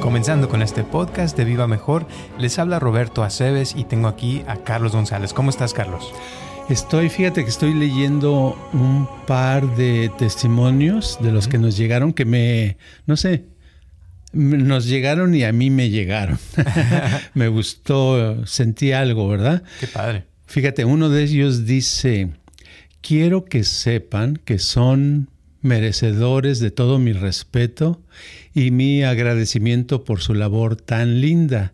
Comenzando con este podcast de Viva Mejor, les habla Roberto Aceves y tengo aquí a Carlos González. ¿Cómo estás, Carlos? Estoy, fíjate que estoy leyendo un par de testimonios de los que nos llegaron que me, no sé, nos llegaron y a mí me llegaron. me gustó, sentí algo, ¿verdad? Qué padre. Fíjate, uno de ellos dice, quiero que sepan que son merecedores de todo mi respeto y mi agradecimiento por su labor tan linda.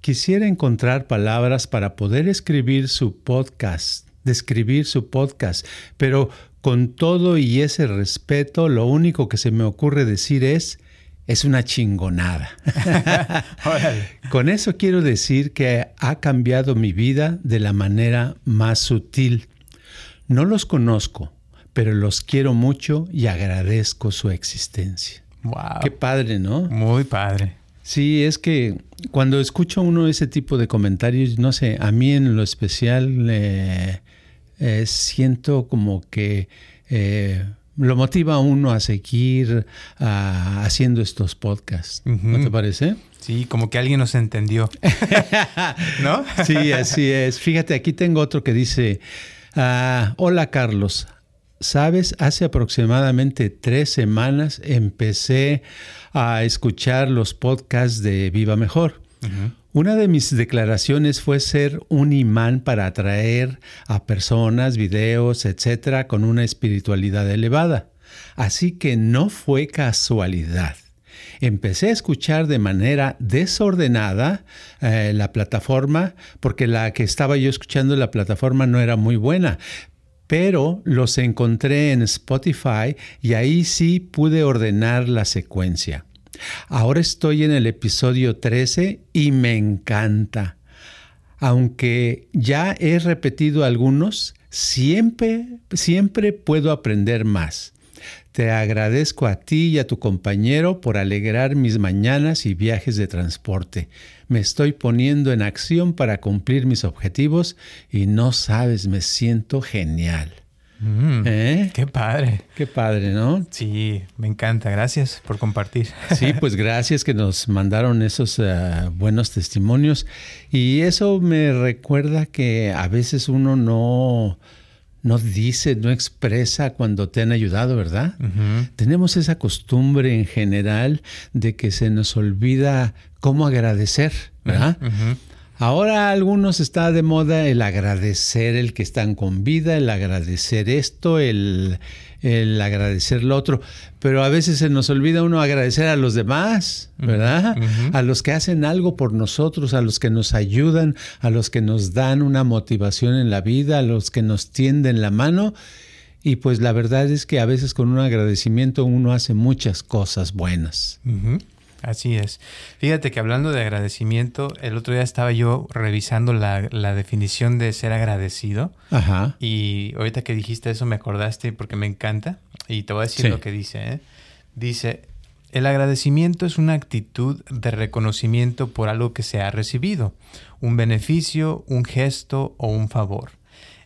Quisiera encontrar palabras para poder escribir su podcast, describir su podcast, pero con todo y ese respeto, lo único que se me ocurre decir es, es una chingonada. con eso quiero decir que ha cambiado mi vida de la manera más sutil. No los conozco, pero los quiero mucho y agradezco su existencia. Wow. Qué padre, ¿no? Muy padre. Sí, es que cuando escucho uno ese tipo de comentarios, no sé, a mí en lo especial eh, eh, siento como que eh, lo motiva a uno a seguir haciendo estos podcasts. ¿No te parece? Sí, como que alguien nos entendió. ¿No? sí, así es. Fíjate, aquí tengo otro que dice, ah, hola Carlos, Sabes, hace aproximadamente tres semanas empecé a escuchar los podcasts de Viva Mejor. Una de mis declaraciones fue ser un imán para atraer a personas, videos, etcétera, con una espiritualidad elevada. Así que no fue casualidad. Empecé a escuchar de manera desordenada eh, la plataforma porque la que estaba yo escuchando la plataforma no era muy buena, pero los encontré en Spotify y ahí sí pude ordenar la secuencia. Ahora estoy en el episodio 13 y me encanta. Aunque ya he repetido algunos, siempre, siempre puedo aprender más. Te agradezco a ti y a tu compañero por alegrar mis mañanas y viajes de transporte. Me estoy poniendo en acción para cumplir mis objetivos y no sabes, me siento genial. Mm, ¿Eh? Qué padre. Qué padre, ¿no? Sí, me encanta. Gracias por compartir. Sí, pues gracias que nos mandaron esos eh, buenos testimonios. Y eso me recuerda que a veces uno no no dice, no expresa cuando te han ayudado, ¿verdad? Tenemos esa costumbre en general de que se nos olvida cómo agradecer, ¿verdad? Ahora a algunos está de moda el agradecer el que están con vida, el agradecer esto, el, el agradecer lo otro, pero a veces se nos olvida uno agradecer a los demás, ¿verdad? A los que hacen algo por nosotros, a los que nos ayudan, a los que nos dan una motivación en la vida, a los que nos tienden la mano. Y pues la verdad es que a veces con un agradecimiento uno hace muchas cosas buenas. Así es. Fíjate que hablando de agradecimiento, el otro día estaba yo revisando la, definición de ser agradecido. Ajá. Y ahorita que dijiste eso me acordaste porque me encanta. Y te voy a decir lo que dice. ¿eh? Dice, el agradecimiento es una actitud de reconocimiento por algo que se ha recibido, un beneficio, un gesto o un favor.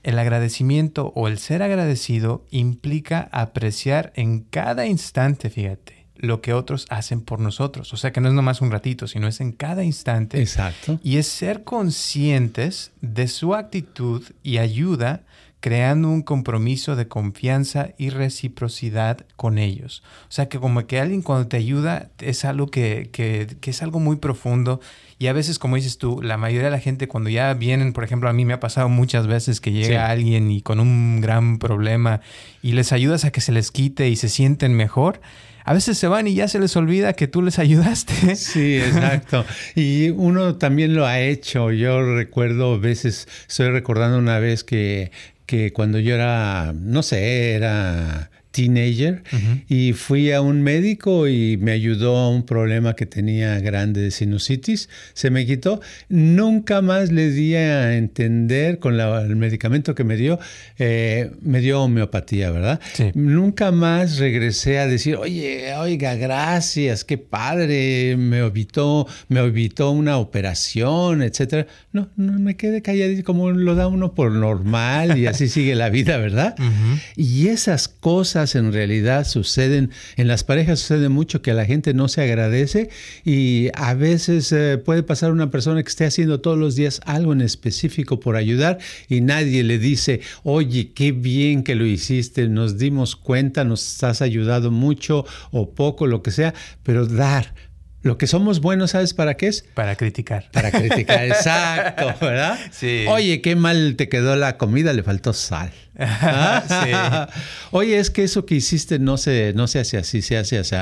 El agradecimiento o el ser agradecido implica apreciar en cada instante, fíjate lo que otros hacen por nosotros. O sea que no es nomás un ratito, sino es en cada instante. Exacto. Y es ser conscientes de su actitud y ayuda creando un compromiso de confianza y reciprocidad con ellos. O sea que como que alguien cuando te ayuda es algo que, que, que, es algo muy profundo y a veces como dices tú, la mayoría de la gente cuando ya vienen, por ejemplo, a mí me ha pasado muchas veces que llega alguien y con un gran problema y les ayudas a que se les quite y se sienten mejor a veces se van y ya se les olvida que tú les ayudaste. Sí, exacto. Y uno también lo ha hecho. Yo recuerdo veces, estoy recordando una vez que que cuando yo era, no sé, era teenager y fui a un médico y me ayudó a un problema que tenía grande de sinusitis. Se me quitó. Nunca más le di a entender con el medicamento que me dio, eh, me dio homeopatía, ¿verdad? Nunca más regresé a decir, oye, oiga, gracias, qué padre, me evitó, me evitó una operación, etcétera. No, no me quedé calladito como lo da uno por normal y así sigue la vida, ¿verdad? Y esas cosas en realidad suceden, en las parejas sucede mucho que a la gente no se agradece y a veces eh, puede pasar una persona que esté haciendo todos los días algo en específico por ayudar y nadie le dice, oye, qué bien que lo hiciste, nos dimos cuenta, nos has ayudado mucho o poco, lo que sea, pero dar, lo que somos buenos, ¿sabes para qué es? Para criticar. Para criticar, exacto, ¿verdad? Sí. Oye, qué mal te quedó la comida, le faltó sal. Oye, es que eso que hiciste no se, no se hace así, se hace así.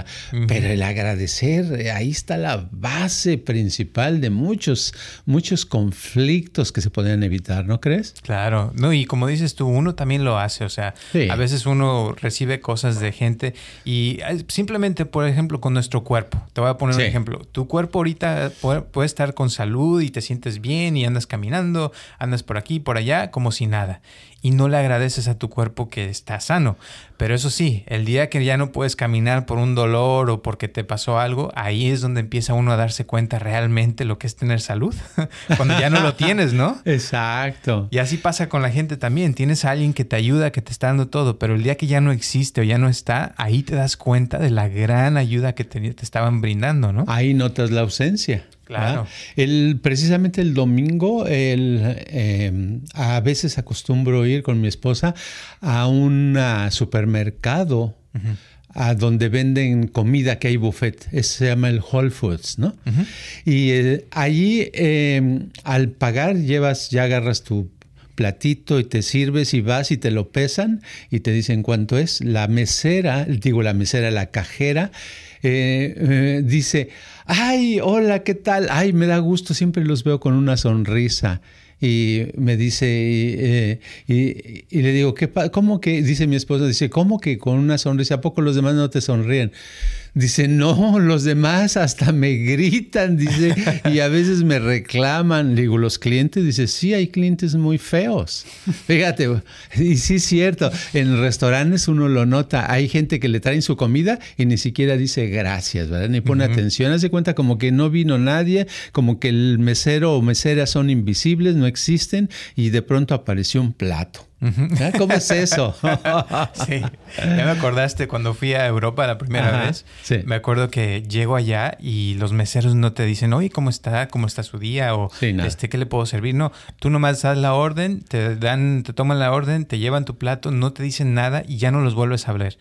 Pero el agradecer, ahí está la base principal de muchos, muchos conflictos que se podrían evitar, ¿no crees? Claro, no, y como dices tú, uno también lo hace, o sea, a veces uno recibe cosas de gente y eh, simplemente, por ejemplo, con nuestro cuerpo. Te voy a poner un ejemplo. Tu cuerpo ahorita puede, puede estar con salud y te sientes bien y andas caminando, andas por aquí, por allá, como si nada y no le agradeces a tu cuerpo que está sano. Pero eso sí, el día que ya no puedes caminar por un dolor o porque te pasó algo, ahí es donde empieza uno a darse cuenta realmente lo que es tener salud. Cuando ya no lo tienes, ¿no? Exacto. Y así pasa con la gente también. Tienes a alguien que te ayuda, que te está dando todo, pero el día que ya no existe o ya no está, ahí te das cuenta de la gran ayuda que te, te estaban brindando, ¿no? Ahí notas la ausencia. Claro. El, precisamente el domingo, el, em, a veces acostumbro ir con mi esposa a un supermercado. a donde venden comida que hay buffet, se llama el Whole Foods, ¿no? Y eh, allí em, al pagar llevas, ya agarras tu platito y te sirves y vas y te lo pesan y te dicen cuánto es. La mesera, digo la mesera, la cajera, eh, dice, ay, hola, ¿qué tal? Ay, me da gusto, siempre los veo con una sonrisa. Y me dice, y, eh, le digo, ¿qué ¿cómo que? Dice mi esposa, dice, ¿cómo que con una sonrisa? ¿A poco los demás no te sonríen? Dice, no, los demás hasta me gritan, dice, y a veces me reclaman. Le digo, los clientes, dice, sí, hay clientes muy feos. Fíjate, y sí es cierto, en restaurantes uno lo nota, hay gente que le traen su comida y ni siquiera dice gracias, ¿verdad? Ni pone atención, hace cuenta como que no vino nadie, como que el mesero o mesera son invisibles, no existen, y de pronto apareció un plato. ¿Cómo es eso? sí, ya me acordaste cuando fui a Europa la primera vez. Me acuerdo que llego allá y los meseros no te dicen, oye, ¿cómo está? ¿Cómo está su día? O este, ¿qué le puedo servir? No, tú nomás das la orden, te dan, te toman la orden, te llevan tu plato, no te dicen nada y ya no los vuelves a hablar.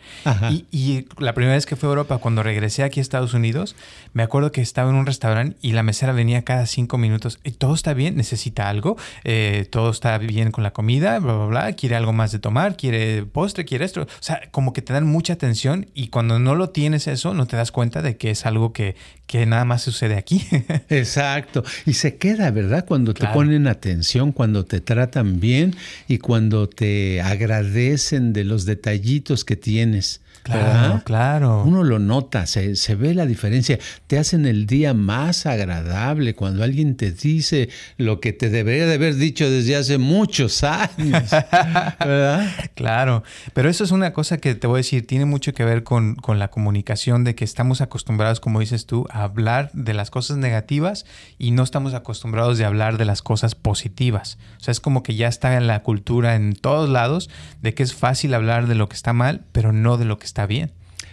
Y, y, la primera vez que fui a Europa, cuando regresé aquí a Estados Unidos, me acuerdo que estaba en un restaurante y la mesera venía cada cinco minutos. ¿Y todo está bien? ¿Necesita algo? Eh, ¿Todo está bien con la comida? Bla, bla, bla quiere algo más de tomar, quiere postre, quiere esto. O sea, como que te dan mucha atención y cuando no lo tienes eso, no te das cuenta de que es algo que, que nada más sucede aquí. Exacto. Y se queda, ¿verdad? Cuando te ponen atención, cuando te tratan bien y cuando te agradecen de los detallitos que tienes. Claro, claro. Uno lo nota, se, se, ve la diferencia. Te hacen el día más agradable cuando alguien te dice lo que te debería de haber dicho desde hace muchos años. ¿Verdad? Claro. Pero eso es una cosa que te voy a decir, tiene mucho que ver con, con la comunicación, de que estamos acostumbrados, como dices tú, a hablar de las cosas negativas y no estamos acostumbrados de hablar de las cosas positivas. O sea, es como que ya está en la cultura en todos lados de que es fácil hablar de lo que está mal, pero no de lo que está está bien.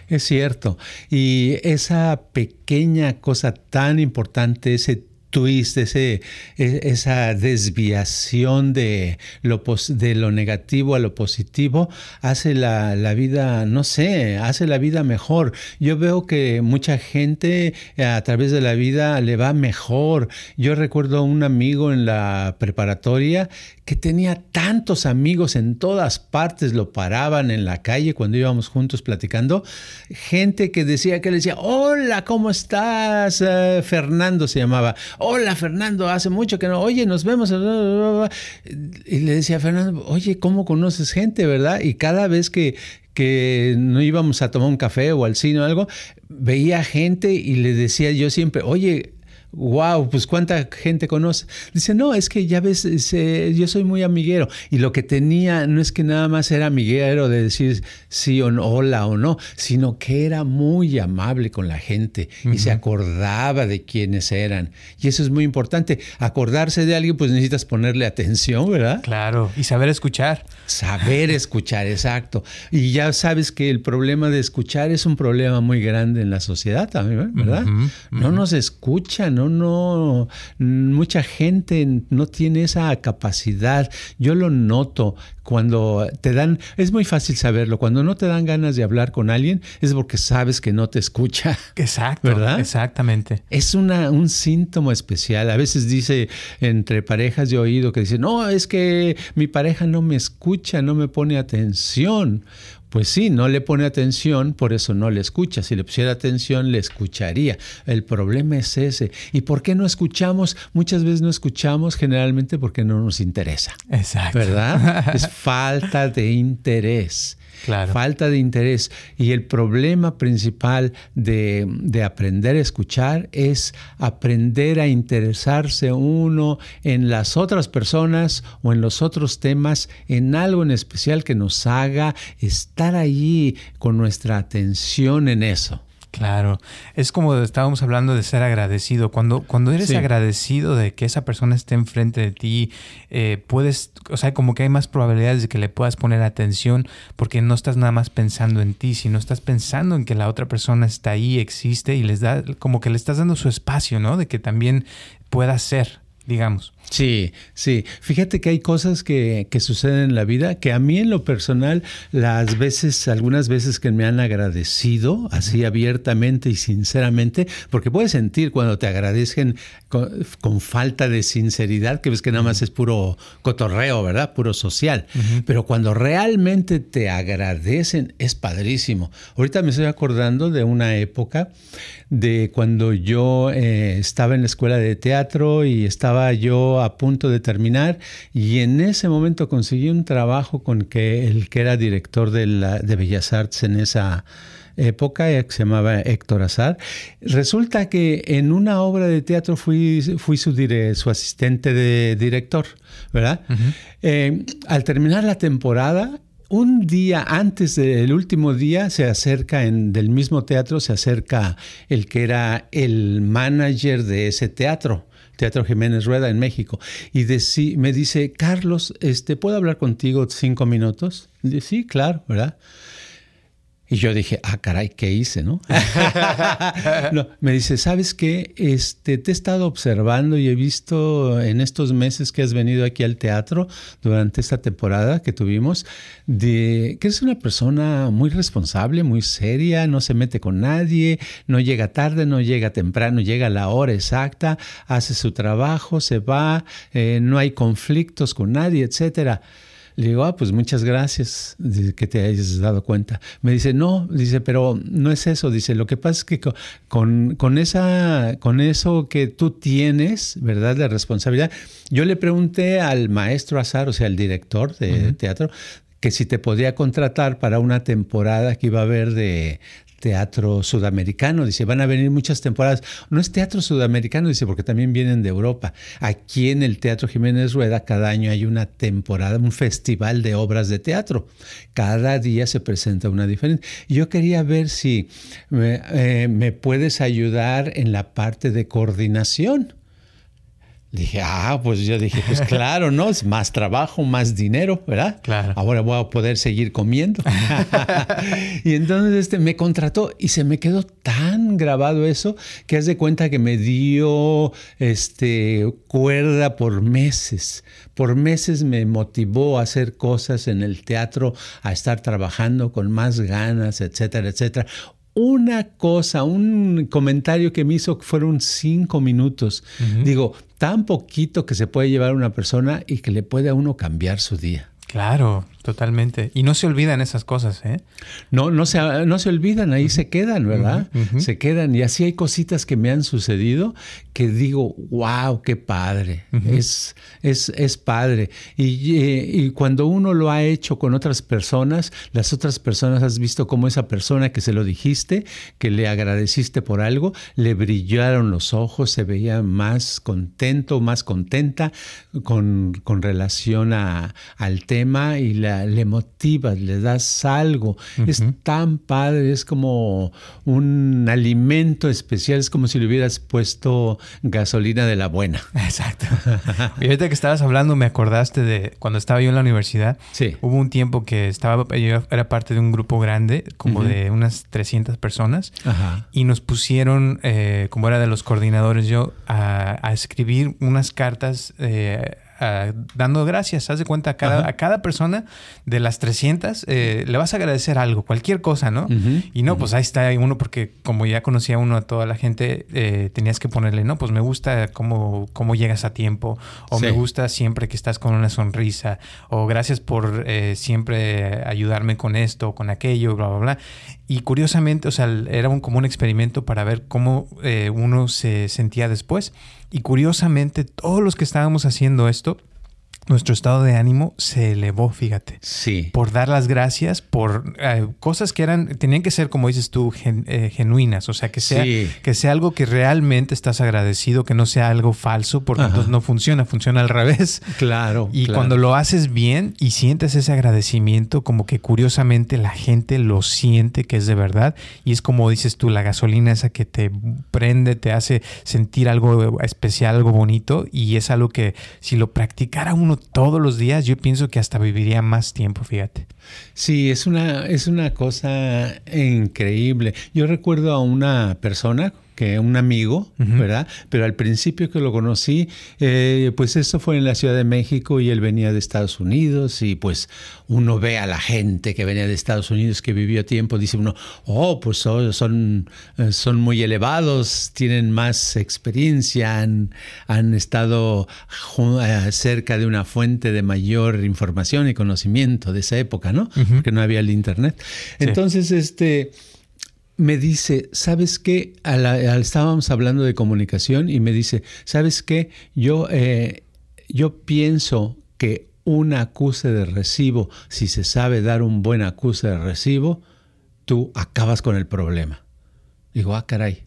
Es cierto. Y esa pequeña cosa tan importante, ese twist, ese, e, esa desviación de lo, de lo negativo a lo positivo, hace la, la, vida, no sé, hace la vida mejor. Yo veo que mucha gente eh, a través de la vida le va mejor. Yo recuerdo a un amigo en la preparatoria que tenía tantos amigos en todas partes, lo paraban en la calle cuando íbamos juntos platicando, gente que decía que le decía, hola, ¿cómo estás? Eh, Fernando se llamaba hola Fernando, hace mucho que no, oye, nos vemos. Y le decía a Fernando, oye, ¿cómo conoces gente, verdad? Y cada vez que, que no íbamos a tomar un café o al cine o algo, veía gente y le decía yo siempre, oye, wow, pues cuánta gente conoce. Dice, no, es que ya ves, yo soy muy amiguero. Y lo que tenía no es que nada más era amiguero de decir sí o no, hola o no, sino que era muy amable con la gente y se acordaba de quiénes eran. Y eso es muy importante. Acordarse de alguien, pues necesitas ponerle atención, ¿verdad? Claro, y saber escuchar. Saber escuchar, exacto. Y ya sabes que el problema de escuchar es un problema muy grande en la sociedad también, ¿verdad? No nos escuchan, no no, mucha gente no tiene esa capacidad. Yo lo noto cuando te dan, es muy fácil saberlo, cuando no te dan ganas de hablar con alguien es porque sabes que no te escucha. Exacto, ¿verdad? Exactamente. Es una, un síntoma especial. A veces dice entre parejas de oído que dicen, no, es que mi pareja no me escucha, no me pone atención. Pues sí, no le pone atención, por eso no le escucha. Si le pusiera atención, le escucharía. El problema es ese. ¿Y por qué no escuchamos? Muchas veces no escuchamos generalmente porque no nos interesa. Exacto. ¿Verdad? es falta de interés. Falta de interés. Y el problema principal de, de, aprender a escuchar es aprender a interesarse uno en las otras personas o en los otros temas, en algo en especial que nos haga estar allí con nuestra atención en eso. Claro, es como estábamos hablando de ser agradecido. Cuando, cuando eres agradecido de que esa persona esté enfrente de ti, eh, puedes, o sea, como que hay más probabilidades de que le puedas poner atención porque no estás nada más pensando en ti, sino estás pensando en que la otra persona está ahí, existe y les da, como que le estás dando su espacio, ¿no? De que también pueda ser, digamos. Sí, sí. Fíjate que hay cosas que, que, suceden en la vida que a mí en lo personal, las veces, algunas veces que me han agradecido así abiertamente y sinceramente, porque puedes sentir cuando te agradecen con, falta de sinceridad, que ves que nada más es puro cotorreo, ¿verdad? Puro social. Pero cuando realmente te agradecen, es padrísimo. Ahorita me estoy acordando de una época de cuando yo eh, estaba en la escuela de teatro y estaba yo a punto de terminar y en ese momento conseguí un trabajo con que el que era director de, la, de Bellas Artes en esa época, eh, que se llamaba Héctor Azar. Resulta que en una obra de teatro fui, fui su, su asistente de director, ¿verdad? Eh, al terminar la temporada, un día antes del último día se acerca en, del mismo teatro, se acerca el que era el manager de ese teatro. Teatro Jiménez Rueda en México, y me dice, Carlos, este, ¿puedo hablar contigo cinco minutos? dice, sí, claro, ¿verdad? Y yo dije, ah, caray, ¿qué hice, no? no me dice, ¿sabes qué? Este, te he estado observando y he visto en estos meses que has venido aquí al teatro durante esta temporada que tuvimos, de que eres una persona muy responsable, muy seria, no se mete con nadie, no llega tarde, no llega temprano, llega a la hora exacta, hace su trabajo, se va, eh, no hay conflictos con nadie, etcétera. Le digo, ah, pues muchas gracias de que te hayas dado cuenta. Me dice, no, dice, pero no es eso. Dice, lo que pasa es que con, con, esa, con eso que tú tienes, ¿verdad? De responsabilidad. Yo le pregunté al maestro Azar, o sea, el director de teatro, que si te podía contratar para una temporada que iba a haber de, teatro sudamericano. Dice, van a venir muchas temporadas. No es teatro sudamericano, dice, porque también vienen de Europa. Aquí en el Teatro Jiménez Rueda cada año hay una temporada, un festival de obras de teatro. Cada día se presenta una diferente. Yo quería ver si me, eh, me puedes ayudar en la parte de coordinación. Dije, ah, pues yo dije, pues claro, ¿no? Es más trabajo, más dinero, ¿verdad? Claro. Ahora voy a poder seguir comiendo. y entonces este me contrató y se me quedó tan grabado eso que haz de cuenta que me dio este cuerda por meses. Por meses me motivó a hacer cosas en el teatro, a estar trabajando con más ganas, etcétera, etcétera una cosa, un comentario que me hizo fueron cinco minutos. Digo, tan poquito que se puede llevar una persona y que le puede a uno cambiar su día. Claro, totalmente. Y no se olvidan esas cosas, ¿eh? No, no se, no se olvidan, ahí se quedan, ¿verdad? Se quedan. Y así hay cositas que me han sucedido que digo, wow, qué padre. es, es, es, padre. Y, y, cuando uno lo ha hecho con otras personas, las otras personas has visto cómo esa persona que se lo dijiste, que le agradeciste por algo, le brillaron los ojos, se veía más contento, más contenta con, con relación a, al tema y le motivas, le das algo. Es tan padre, es como un alimento especial, es como si le hubieras puesto gasolina de la buena. Exacto. y ahorita que estabas hablando, me acordaste de cuando estaba yo en la universidad. Sí. Hubo un tiempo que estaba, yo era parte de un grupo grande, como de unas 300 personas, y nos pusieron, eh, como era de los coordinadores yo, a, escribir unas cartas. Eh, dando gracias. Haz de cuenta, a cada, a cada persona de las 300 eh, le vas a agradecer algo, cualquier cosa, ¿no? Y no, pues ahí está uno, porque como ya conocía uno a toda la gente, eh, tenías que ponerle, no, pues me gusta cómo, cómo llegas a tiempo, o me gusta siempre que estás con una sonrisa, o gracias por eh, siempre ayudarme con esto, con aquello, bla, bla, bla. Y curiosamente, o sea, era un, como un experimento para ver cómo uno se sentía después. Y curiosamente, todos los que estábamos haciendo esto, nuestro estado de ánimo se elevó, fíjate. Sí. Por dar las gracias por eh, cosas que eran, tenían que ser, como dices tú, eh, genuinas. O sea, que sea, que sea algo que realmente estás agradecido, que no sea algo falso, porque entonces no funciona, funciona al revés. Claro. Y cuando lo haces bien y sientes ese agradecimiento, como que curiosamente la gente lo siente que es de verdad. Y es como dices tú, la gasolina esa que te prende, te hace sentir algo especial, algo bonito. Y es algo que si lo practicara uno todos los días, yo pienso que hasta viviría más tiempo, fíjate. Sí, es una, es una cosa increíble. Yo recuerdo a una persona que un amigo, ¿verdad? Pero al principio que lo conocí, eh, pues eso fue en la Ciudad de México y él venía de Estados Unidos y pues uno ve a la gente que venía de Estados Unidos que vivió tiempo, dice uno, oh, pues son, eh, son muy elevados, tienen más experiencia, han, han estado eh, cerca de una fuente de mayor información y conocimiento de esa época, ¿no? Porque no había el Internet. Entonces, este me dice, ¿sabes qué? estábamos hablando de comunicación y me dice, ¿sabes qué? Yo, eh, yo pienso que un acuse de recibo, si se sabe dar un buen acuse de recibo, tú acabas con el problema. Digo, ah, caray.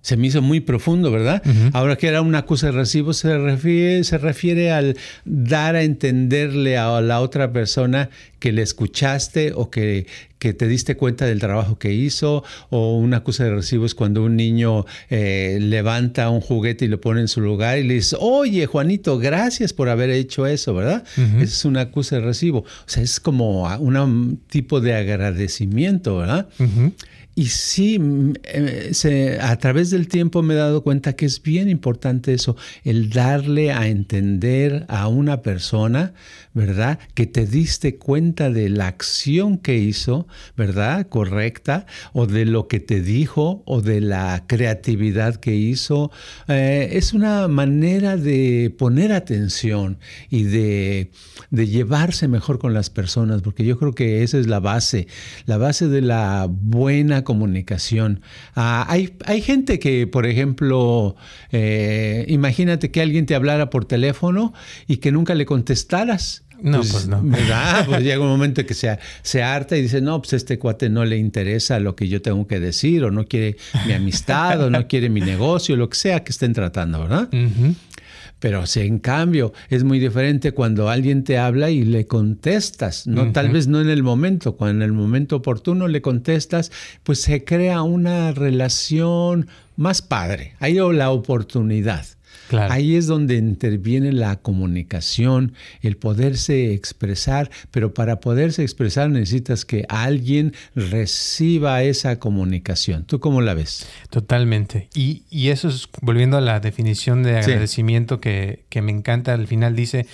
Se me hizo muy profundo, ¿verdad? Ahora que era un acuse de recibo, se refiere, se refiere al dar a entenderle a la otra persona que le escuchaste o que, que te diste cuenta del trabajo que hizo, o un acuse de recibo es cuando un niño eh, levanta un juguete y lo pone en su lugar y le dice, oye Juanito, gracias por haber hecho eso, ¿verdad? es un acuse de recibo. O sea, es como un tipo de agradecimiento, ¿verdad? Y sí, mm, eh, a través del tiempo me he dado cuenta que es bien importante eso, el darle a entender a una persona, ¿verdad? Que te diste cuenta de la acción que hizo, ¿verdad? Correcta, o de lo que te dijo, o de la creatividad que hizo. Eh, es una manera de poner atención y de, de llevarse mejor con las personas, porque yo creo que esa es la base, la base de la buena comunicación. Ah, hay, hay, gente que, por ejemplo, eh, imagínate que alguien te hablara por teléfono y que nunca le contestaras. No, pues, pues no. Pues llega un momento que se, se harta y dice, no, pues este cuate no le interesa lo que yo tengo que decir, o no quiere mi amistad, o no quiere mi negocio, lo que sea que estén tratando, ¿verdad? Pero si en cambio es muy diferente cuando alguien te habla y le contestas, no tal vez no en el momento, cuando en el momento oportuno le contestas, pues se crea una relación más padre. Hay la oportunidad. Ahí es donde interviene la comunicación, el poderse expresar, pero para poderse expresar necesitas que alguien reciba esa comunicación. ¿Tú cómo la ves? Totalmente. Y, eso es, volviendo a la definición de agradecimiento que, me encanta, al final dice,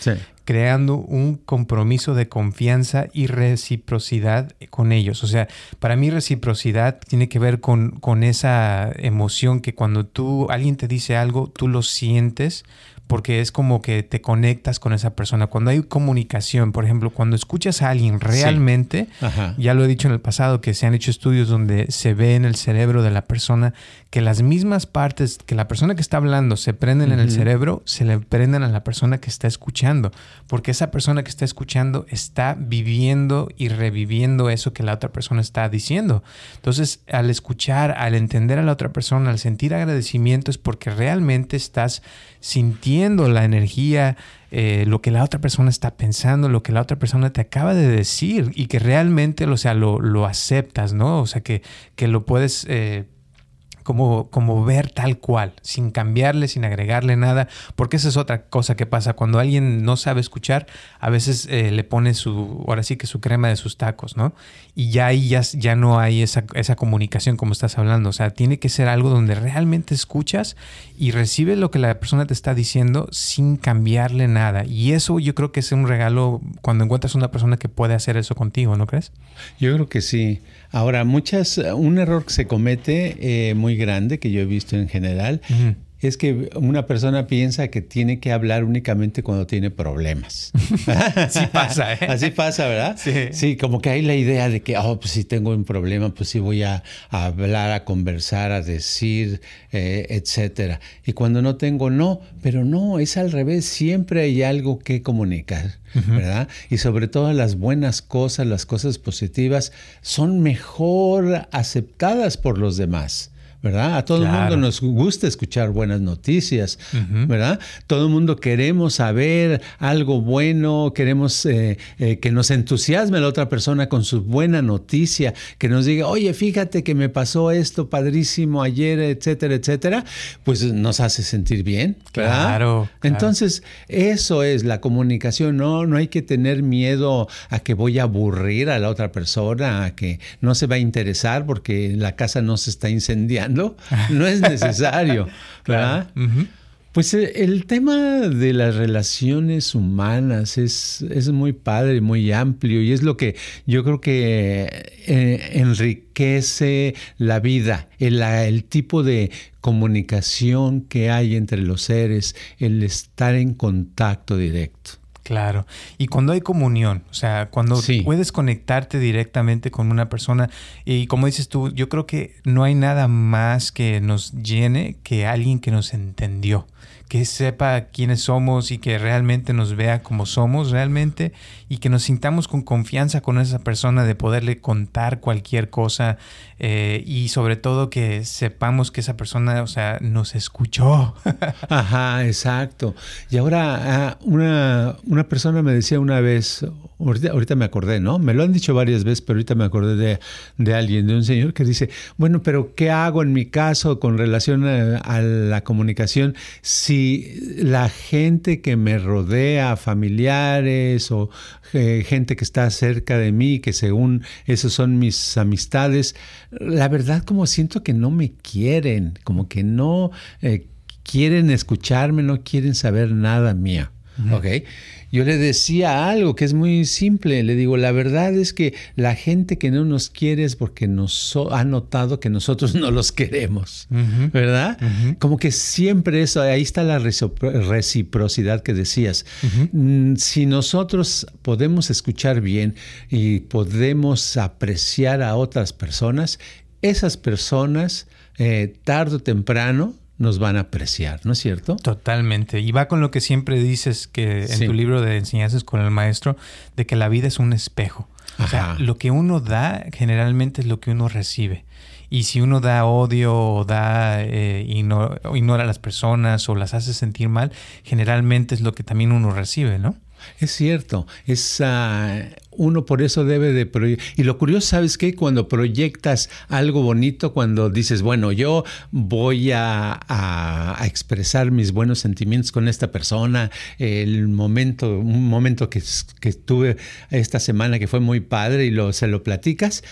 creando un compromiso de confianza y reciprocidad con ellos. O sea, para mí reciprocidad tiene que ver con, con esa emoción que cuando tú, alguien te dice algo, tú lo sientes porque es como que te conectas con esa persona. Cuando hay comunicación, por ejemplo, cuando escuchas a alguien realmente, ya lo he dicho en el pasado, que se han hecho estudios donde se ve en el cerebro de la persona que las mismas partes que la persona que está hablando se prenden en el cerebro, se le prenden a la persona que está escuchando, porque esa persona que está escuchando está viviendo y reviviendo eso que la otra persona está diciendo. Entonces, al escuchar, al entender a la otra persona, al sentir agradecimiento, es porque realmente estás sintiendo la energía, eh, lo que la otra persona está pensando, lo que la otra persona te acaba de decir y que realmente, o sea, lo, lo aceptas, ¿no? O sea, que, que lo puedes... Eh, como, como ver tal cual, sin cambiarle, sin agregarle nada, porque esa es otra cosa que pasa. Cuando alguien no sabe escuchar, a veces eh, le pone su, ahora sí que su crema de sus tacos, ¿no? Y ya ahí ya, ya no hay esa, esa comunicación como estás hablando. O sea, tiene que ser algo donde realmente escuchas y recibes lo que la persona te está diciendo sin cambiarle nada. Y eso yo creo que es un regalo cuando encuentras una persona que puede hacer eso contigo, ¿no crees? Yo creo que sí. Ahora, muchas, un error que se comete eh, muy grande que yo he visto en general es que una persona piensa que tiene que hablar únicamente cuando tiene problemas. Así pasa, ¿eh? Así pasa, ¿verdad? Sí. Sí, como que hay la idea de que, oh, pues si tengo un problema, pues sí voy a, hablar, a conversar, a decir, eh, etcétera. Y cuando no tengo, no, pero no, es al revés, siempre hay algo que comunicar. ¿verdad? Y sobre todo las buenas cosas, las cosas positivas, son mejor aceptadas por los demás. ¿Verdad? A todo el mundo nos gusta escuchar buenas noticias, ¿verdad? Todo el mundo queremos saber algo bueno, queremos eh, eh, que nos entusiasme la otra persona con su buena noticia, que nos diga, oye, fíjate que me pasó esto padrísimo ayer, etcétera, etcétera, pues nos hace sentir bien, ¿verdad? Claro. Entonces, eso es la comunicación, no, no hay que tener miedo a que voy a aburrir a la otra persona, a que no se va a interesar porque la casa no se está incendiando no es necesario, ¿verdad? Pues eh, el tema de las relaciones humanas es, es, muy padre, muy amplio y es lo que yo creo que eh, enriquece la vida, el, el, tipo de comunicación que hay entre los seres, el estar en contacto directo. Claro. Y cuando hay comunión, o sea, cuando puedes conectarte directamente con una persona y como dices tú, yo creo que no hay nada más que nos llene que alguien que nos entendió que sepa quiénes somos y que realmente nos vea como somos realmente y que nos sintamos con confianza con esa persona de poderle contar cualquier cosa eh, y sobre todo que sepamos que esa persona, o sea, nos escuchó. Ajá, exacto. Y ahora ah, una, una persona me decía una vez, ahorita, me acordé, ¿no? Me lo han dicho varias veces, pero ahorita me acordé de, de, alguien, de un señor que dice, bueno, pero ¿qué hago en mi caso con relación a, la comunicación si la gente que me rodea, familiares o eh, gente que está cerca de mí, que según esos son mis amistades, la verdad como siento que no me quieren, como que no eh, quieren escucharme, no quieren saber nada mío. ¿Ok? yo le decía algo que es muy simple. Le digo, la verdad es que la gente que no nos quiere es porque nos ha notado que nosotros no los queremos, ¿verdad? Como que siempre eso, ahí está la reciprocidad que decías. Mm, si nosotros podemos escuchar bien y podemos apreciar a otras personas, esas personas, eh, tarde o temprano, nos van a apreciar, ¿no es cierto? Totalmente. Y va con lo que siempre dices que en tu libro de enseñanzas con el maestro, de que la vida es un espejo. O sea, lo que uno da generalmente es lo que uno recibe. Y si uno da odio o da eh, ignora a las personas o las hace sentir mal, generalmente es lo que también uno recibe, ¿no? Es cierto, es, uno por eso debe de... Y lo curioso, ¿sabes qué? Cuando proyectas algo bonito, cuando dices, bueno, yo voy a, expresar mis buenos sentimientos con esta persona, el momento, un momento que, que tuve esta semana que fue muy padre y lo, se lo platicas,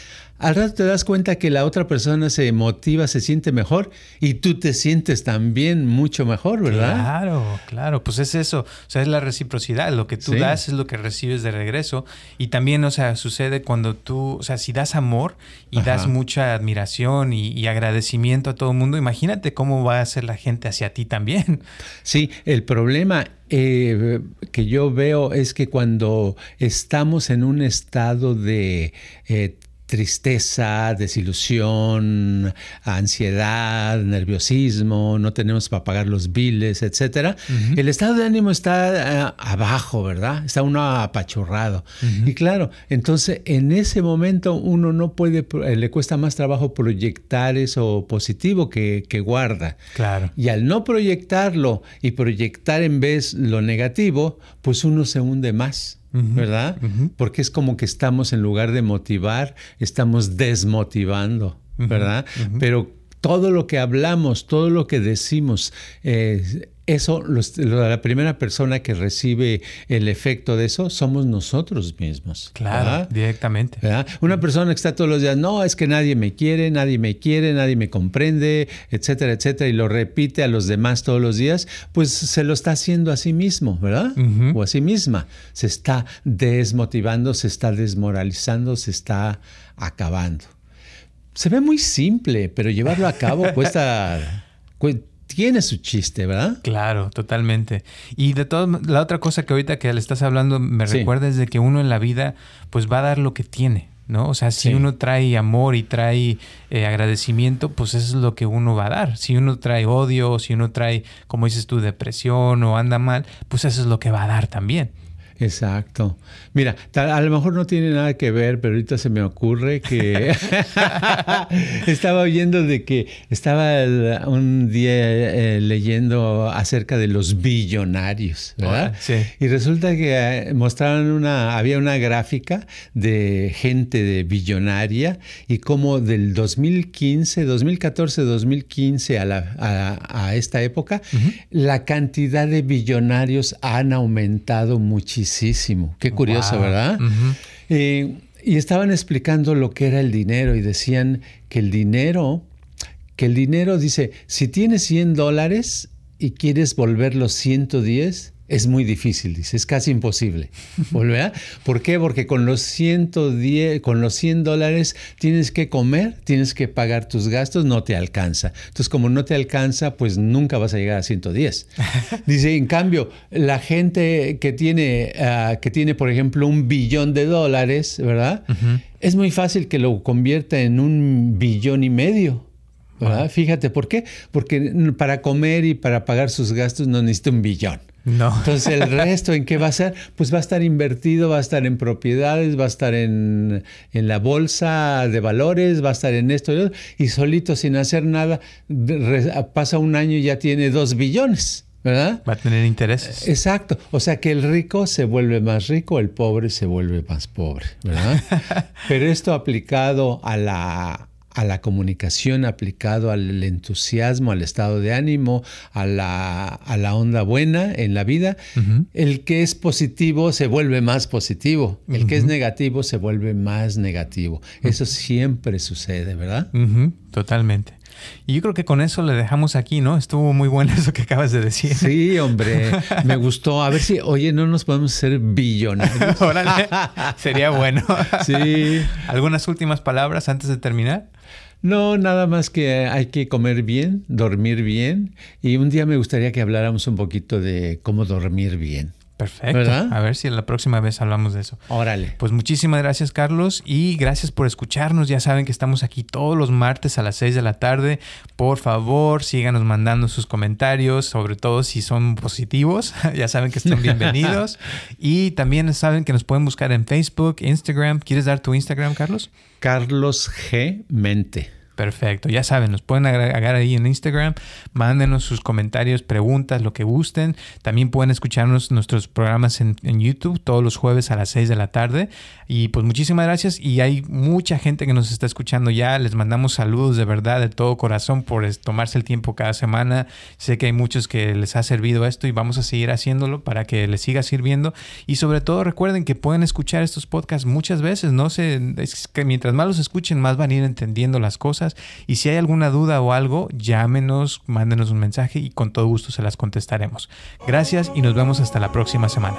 al rato te das cuenta que la otra persona se motiva, se siente mejor y tú te sientes también mucho mejor, ¿verdad? Claro, claro, pues es eso, o sea, es la reciprocidad, lo que tú das es lo que recibes de regreso y también, o sea, sucede cuando tú, o sea, si das amor y das mucha admiración y, agradecimiento a todo el mundo, imagínate cómo va a ser la gente hacia ti también. Sí, el problema eh, que yo veo es que cuando estamos en un estado de eh, tristeza, desilusión, ansiedad, nerviosismo, no tenemos para pagar los biles, etcétera, el estado de ánimo está eh, abajo, ¿verdad? Está uno apachurrado. Y claro, entonces en ese momento uno no puede, eh, le cuesta más trabajo proyectar eso positivo que, que guarda. Claro. Y al no proyectarlo y proyectar en vez lo negativo, pues uno se hunde más. ¿Verdad? Porque es como que estamos, en lugar de motivar, estamos desmotivando, ¿verdad? Pero todo lo que hablamos, todo lo que decimos, eh, eso, la primera persona que recibe el efecto de eso somos nosotros mismos. Claro, directamente. Una persona que está todos los días, no, es que nadie me quiere, nadie me quiere, nadie me comprende, etcétera, etcétera, y lo repite a los demás todos los días, pues se lo está haciendo a sí mismo, ¿verdad? O a sí misma. Se está desmotivando, se está desmoralizando, se está acabando. Se ve muy simple, pero llevarlo a cabo cuesta tiene su chiste, ¿verdad? Claro, totalmente. Y de todo, la otra cosa que ahorita que le estás hablando me recuerda es de que uno en la vida pues va a dar lo que tiene, ¿no? O sea, si uno trae amor y trae eh, agradecimiento, pues eso es lo que uno va a dar. Si uno trae odio, si uno trae, como dices tú, depresión o anda mal, pues eso es lo que va a dar también. Exacto. Mira, a lo mejor no tiene nada que ver, pero ahorita se me ocurre que estaba oyendo de que estaba un día eh, leyendo acerca de los billonarios, ¿verdad? sí. Y resulta que eh, mostraron una, había una gráfica de gente de billonaria y como del 2015, 2014, 2015 a, la, a, esta época, la cantidad de billonarios han aumentado muchísimo Qué curioso, ¿verdad? Eh, y estaban explicando lo que era el dinero y decían que el dinero, que el dinero dice, si tienes 100 dólares y quieres volver los 110, es muy difícil, dice, es casi imposible. ¿Volver? ¿Por qué? Porque con los 110, con los 100 dólares tienes que comer, tienes que pagar tus gastos, no te alcanza. Entonces, como no te alcanza, pues nunca vas a llegar a 110. Dice, en cambio, la gente que tiene, ah, que tiene, por ejemplo, un billón de dólares, ¿verdad? Es muy fácil que lo convierta en un billón y medio. ¿verdad? Fíjate, ¿por qué? Porque para comer y para pagar sus gastos no necesita un billón. No. Entonces, el resto, ¿en qué va a ser? Pues va a estar invertido, va a estar en propiedades, va a estar en, la bolsa de valores, va a estar en esto y, otro, y solito, sin hacer nada, pasa un año y ya tiene dos billones. ¿verdad? Va a tener intereses. Exacto. O sea que el rico se vuelve más rico, el pobre se vuelve más pobre, ¿verdad? Pero esto aplicado a la, a la comunicación, aplicado al entusiasmo, al estado de ánimo, a la, a la onda buena en la vida, el que es positivo se vuelve más positivo, el que es negativo se vuelve más negativo. Eso siempre sucede, ¿verdad? Totalmente. Y yo creo que con eso le dejamos aquí, ¿no? Estuvo muy bueno eso que acabas de decir. Sí, hombre, me gustó. A ver si, oye, no nos podemos ser billonarios. sería bueno. Sí. ¿Algunas últimas palabras antes de terminar? No, nada más que hay que comer bien, dormir bien. Y un día me gustaría que habláramos un poquito de cómo dormir bien. Perfecto. A ver si la próxima vez hablamos de eso. Órale. Pues muchísimas gracias, Carlos, y gracias por escucharnos. Ya saben que estamos aquí todos los martes a las 6 de la tarde. Por favor, síganos mandando sus comentarios, sobre todo si son positivos. ya saben que están bienvenidos. y también saben que nos pueden buscar en Facebook, Instagram. ¿Quieres dar tu Instagram, Carlos? Carlos G. Mente. Perfecto, ya saben, nos pueden agregar ahí en Instagram, mándenos sus comentarios, preguntas, lo que gusten. También pueden escucharnos nuestros programas en, YouTube todos los jueves a las 6 de la tarde. Y pues muchísimas gracias y hay mucha gente que nos está escuchando ya. Les mandamos saludos de verdad, de todo corazón por tomarse el tiempo cada semana. Sé que hay muchos que les ha servido esto y vamos a seguir haciéndolo para que les siga sirviendo. Y sobre todo recuerden que pueden escuchar estos podcasts muchas veces. No sé, es que mientras más los escuchen, más van a ir entendiendo las y si hay alguna duda o algo, llámenos, mándenos un mensaje y con todo gusto se las contestaremos. Gracias y nos vemos hasta la próxima semana.